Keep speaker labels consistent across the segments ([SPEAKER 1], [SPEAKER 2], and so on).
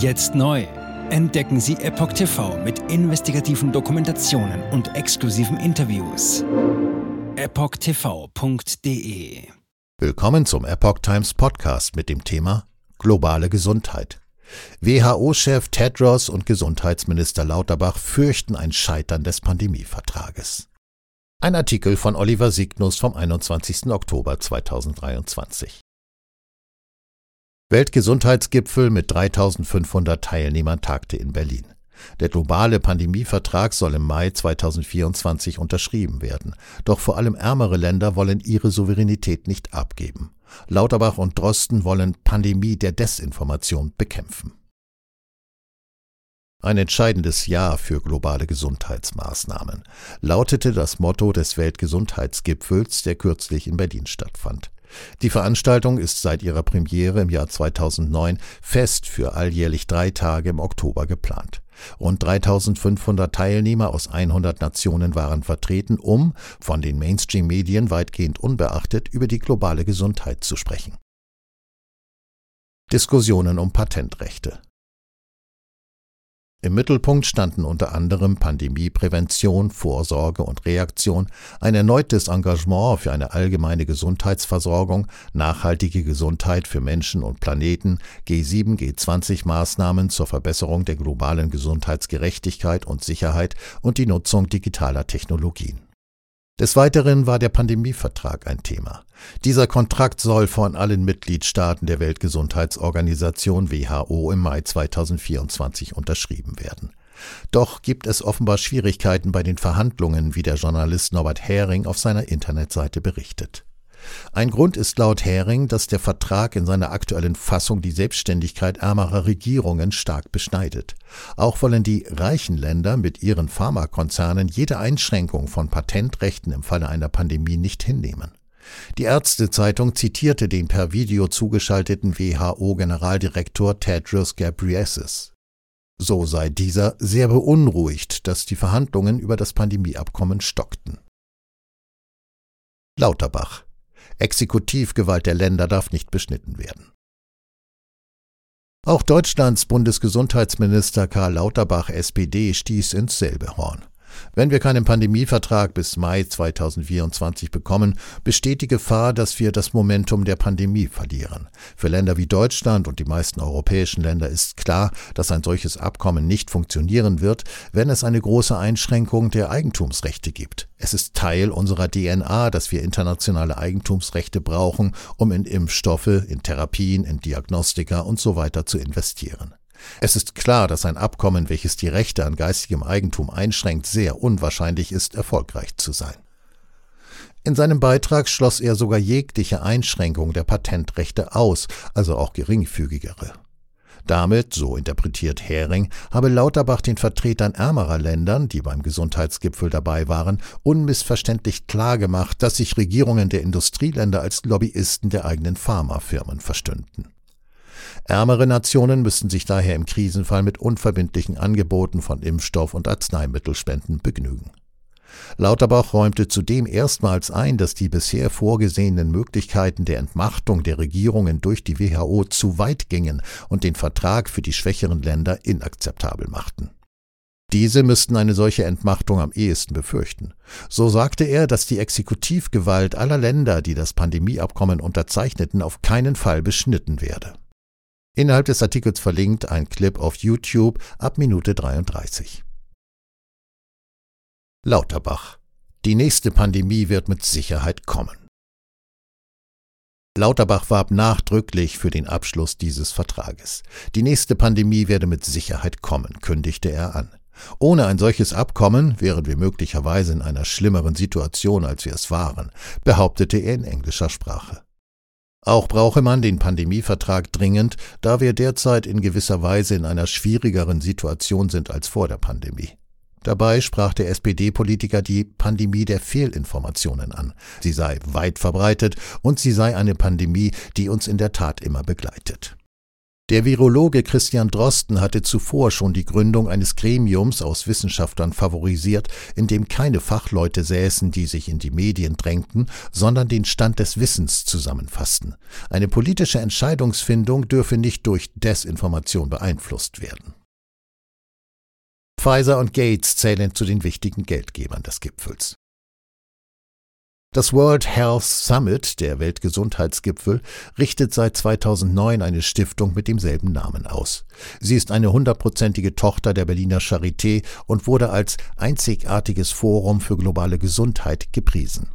[SPEAKER 1] Jetzt neu. Entdecken Sie Epoch TV mit investigativen Dokumentationen und exklusiven Interviews. EpochTV.de
[SPEAKER 2] Willkommen zum Epoch Times Podcast mit dem Thema Globale Gesundheit. WHO-Chef Tedros und Gesundheitsminister Lauterbach fürchten ein Scheitern des Pandemievertrages. Ein Artikel von Oliver Signus vom 21. Oktober 2023. Weltgesundheitsgipfel mit 3500 Teilnehmern tagte in Berlin. Der globale Pandemievertrag soll im Mai 2024 unterschrieben werden. Doch vor allem ärmere Länder wollen ihre Souveränität nicht abgeben. Lauterbach und Drosten wollen Pandemie der Desinformation bekämpfen. Ein entscheidendes Jahr für globale Gesundheitsmaßnahmen lautete das Motto des Weltgesundheitsgipfels, der kürzlich in Berlin stattfand. Die Veranstaltung ist seit ihrer Premiere im Jahr 2009 fest für alljährlich drei Tage im Oktober geplant. Rund 3500 Teilnehmer aus 100 Nationen waren vertreten, um, von den Mainstream-Medien weitgehend unbeachtet, über die globale Gesundheit zu sprechen. Diskussionen um Patentrechte im Mittelpunkt standen unter anderem Pandemieprävention, Vorsorge und Reaktion, ein erneutes Engagement für eine allgemeine Gesundheitsversorgung, nachhaltige Gesundheit für Menschen und Planeten, G7, G20 Maßnahmen zur Verbesserung der globalen Gesundheitsgerechtigkeit und Sicherheit und die Nutzung digitaler Technologien. Des Weiteren war der Pandemievertrag ein Thema. Dieser Kontrakt soll von allen Mitgliedstaaten der Weltgesundheitsorganisation WHO im Mai 2024 unterschrieben werden. Doch gibt es offenbar Schwierigkeiten bei den Verhandlungen, wie der Journalist Norbert Hering auf seiner Internetseite berichtet. Ein Grund ist laut Hering, dass der Vertrag in seiner aktuellen Fassung die Selbstständigkeit ärmerer Regierungen stark beschneidet. Auch wollen die reichen Länder mit ihren Pharmakonzernen jede Einschränkung von Patentrechten im Falle einer Pandemie nicht hinnehmen. Die Ärztezeitung zitierte den per Video zugeschalteten WHO-Generaldirektor Tedros Ghebreyesus. So sei dieser sehr beunruhigt, dass die Verhandlungen über das Pandemieabkommen stockten. Lauterbach Exekutivgewalt der Länder darf nicht beschnitten werden. Auch Deutschlands Bundesgesundheitsminister Karl Lauterbach SPD stieß ins selbe Horn. Wenn wir keinen Pandemievertrag bis Mai 2024 bekommen, besteht die Gefahr, dass wir das Momentum der Pandemie verlieren. Für Länder wie Deutschland und die meisten europäischen Länder ist klar, dass ein solches Abkommen nicht funktionieren wird, wenn es eine große Einschränkung der Eigentumsrechte gibt. Es ist Teil unserer DNA, dass wir internationale Eigentumsrechte brauchen, um in Impfstoffe, in Therapien, in Diagnostika und so weiter zu investieren. Es ist klar, dass ein Abkommen, welches die Rechte an geistigem Eigentum einschränkt, sehr unwahrscheinlich ist, erfolgreich zu sein. In seinem Beitrag schloss er sogar jegliche Einschränkung der Patentrechte aus, also auch geringfügigere. Damit, so interpretiert Hering, habe Lauterbach den Vertretern ärmerer Ländern, die beim Gesundheitsgipfel dabei waren, unmissverständlich klargemacht, dass sich Regierungen der Industrieländer als Lobbyisten der eigenen Pharmafirmen verstünden. Ärmere Nationen müssten sich daher im Krisenfall mit unverbindlichen Angeboten von Impfstoff und Arzneimittelspenden begnügen. Lauterbach räumte zudem erstmals ein, dass die bisher vorgesehenen Möglichkeiten der Entmachtung der Regierungen durch die WHO zu weit gingen und den Vertrag für die schwächeren Länder inakzeptabel machten. Diese müssten eine solche Entmachtung am ehesten befürchten. So sagte er, dass die Exekutivgewalt aller Länder, die das Pandemieabkommen unterzeichneten, auf keinen Fall beschnitten werde. Innerhalb des Artikels verlinkt ein Clip auf YouTube ab Minute 33. Lauterbach. Die nächste Pandemie wird mit Sicherheit kommen. Lauterbach warb nachdrücklich für den Abschluss dieses Vertrages. Die nächste Pandemie werde mit Sicherheit kommen, kündigte er an. Ohne ein solches Abkommen wären wir möglicherweise in einer schlimmeren Situation, als wir es waren, behauptete er in englischer Sprache. Auch brauche man den Pandemievertrag dringend, da wir derzeit in gewisser Weise in einer schwierigeren Situation sind als vor der Pandemie. Dabei sprach der SPD-Politiker die Pandemie der Fehlinformationen an. Sie sei weit verbreitet und sie sei eine Pandemie, die uns in der Tat immer begleitet. Der Virologe Christian Drosten hatte zuvor schon die Gründung eines Gremiums aus Wissenschaftlern favorisiert, in dem keine Fachleute säßen, die sich in die Medien drängten, sondern den Stand des Wissens zusammenfassten. Eine politische Entscheidungsfindung dürfe nicht durch Desinformation beeinflusst werden. Pfizer und Gates zählen zu den wichtigen Geldgebern des Gipfels. Das World Health Summit, der Weltgesundheitsgipfel, richtet seit 2009 eine Stiftung mit demselben Namen aus. Sie ist eine hundertprozentige Tochter der Berliner Charité und wurde als einzigartiges Forum für globale Gesundheit gepriesen.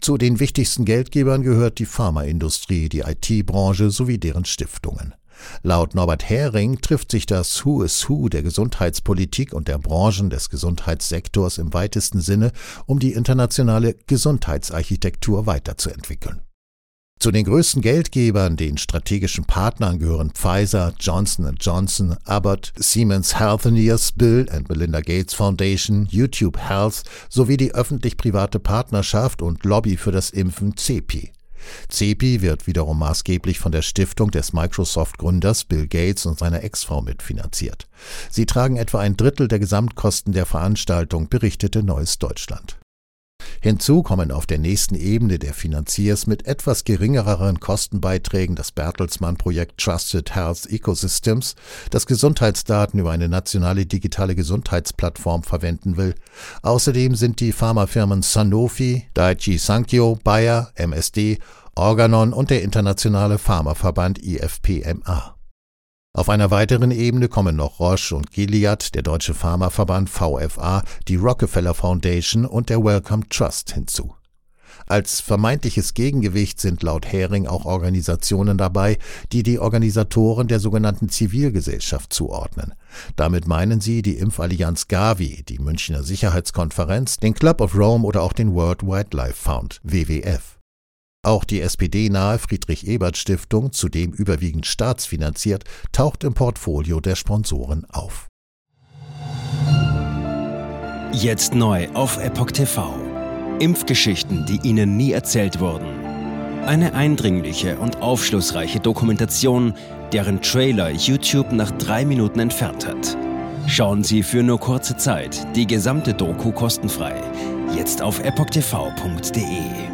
[SPEAKER 2] Zu den wichtigsten Geldgebern gehört die Pharmaindustrie, die IT-Branche sowie deren Stiftungen. Laut Norbert Hering trifft sich das Who is Who der Gesundheitspolitik und der Branchen des Gesundheitssektors im weitesten Sinne, um die internationale Gesundheitsarchitektur weiterzuentwickeln. Zu den größten Geldgebern, den strategischen Partnern gehören Pfizer, Johnson Johnson, Abbott, Siemens Healthineers, Bill and Melinda Gates Foundation, YouTube Health sowie die öffentlich-private Partnerschaft und Lobby für das Impfen CEPI. CEPI wird wiederum maßgeblich von der Stiftung des Microsoft-Gründers Bill Gates und seiner Ex-Frau mitfinanziert. Sie tragen etwa ein Drittel der Gesamtkosten der Veranstaltung, berichtete Neues Deutschland. Hinzu kommen auf der nächsten Ebene der Finanziers mit etwas geringereren Kostenbeiträgen das Bertelsmann-Projekt Trusted Health Ecosystems, das Gesundheitsdaten über eine nationale digitale Gesundheitsplattform verwenden will. Außerdem sind die Pharmafirmen Sanofi, Daiichi Sankyo, Bayer, MSD, Organon und der internationale Pharmaverband IFPMA. Auf einer weiteren Ebene kommen noch Roche und Gilead, der Deutsche Pharmaverband VFA, die Rockefeller Foundation und der Wellcome Trust hinzu. Als vermeintliches Gegengewicht sind laut Hering auch Organisationen dabei, die die Organisatoren der sogenannten Zivilgesellschaft zuordnen. Damit meinen sie die Impfallianz Gavi, die Münchner Sicherheitskonferenz, den Club of Rome oder auch den World Wildlife Fund, WWF. Auch die SPD-nahe Friedrich-Ebert-Stiftung, zudem überwiegend staatsfinanziert, taucht im Portfolio der Sponsoren auf.
[SPEAKER 1] Jetzt neu auf Epoch TV. Impfgeschichten, die Ihnen nie erzählt wurden. Eine eindringliche und aufschlussreiche Dokumentation, deren Trailer YouTube nach drei Minuten entfernt hat. Schauen Sie für nur kurze Zeit die gesamte Doku kostenfrei. Jetzt auf epochtv.de.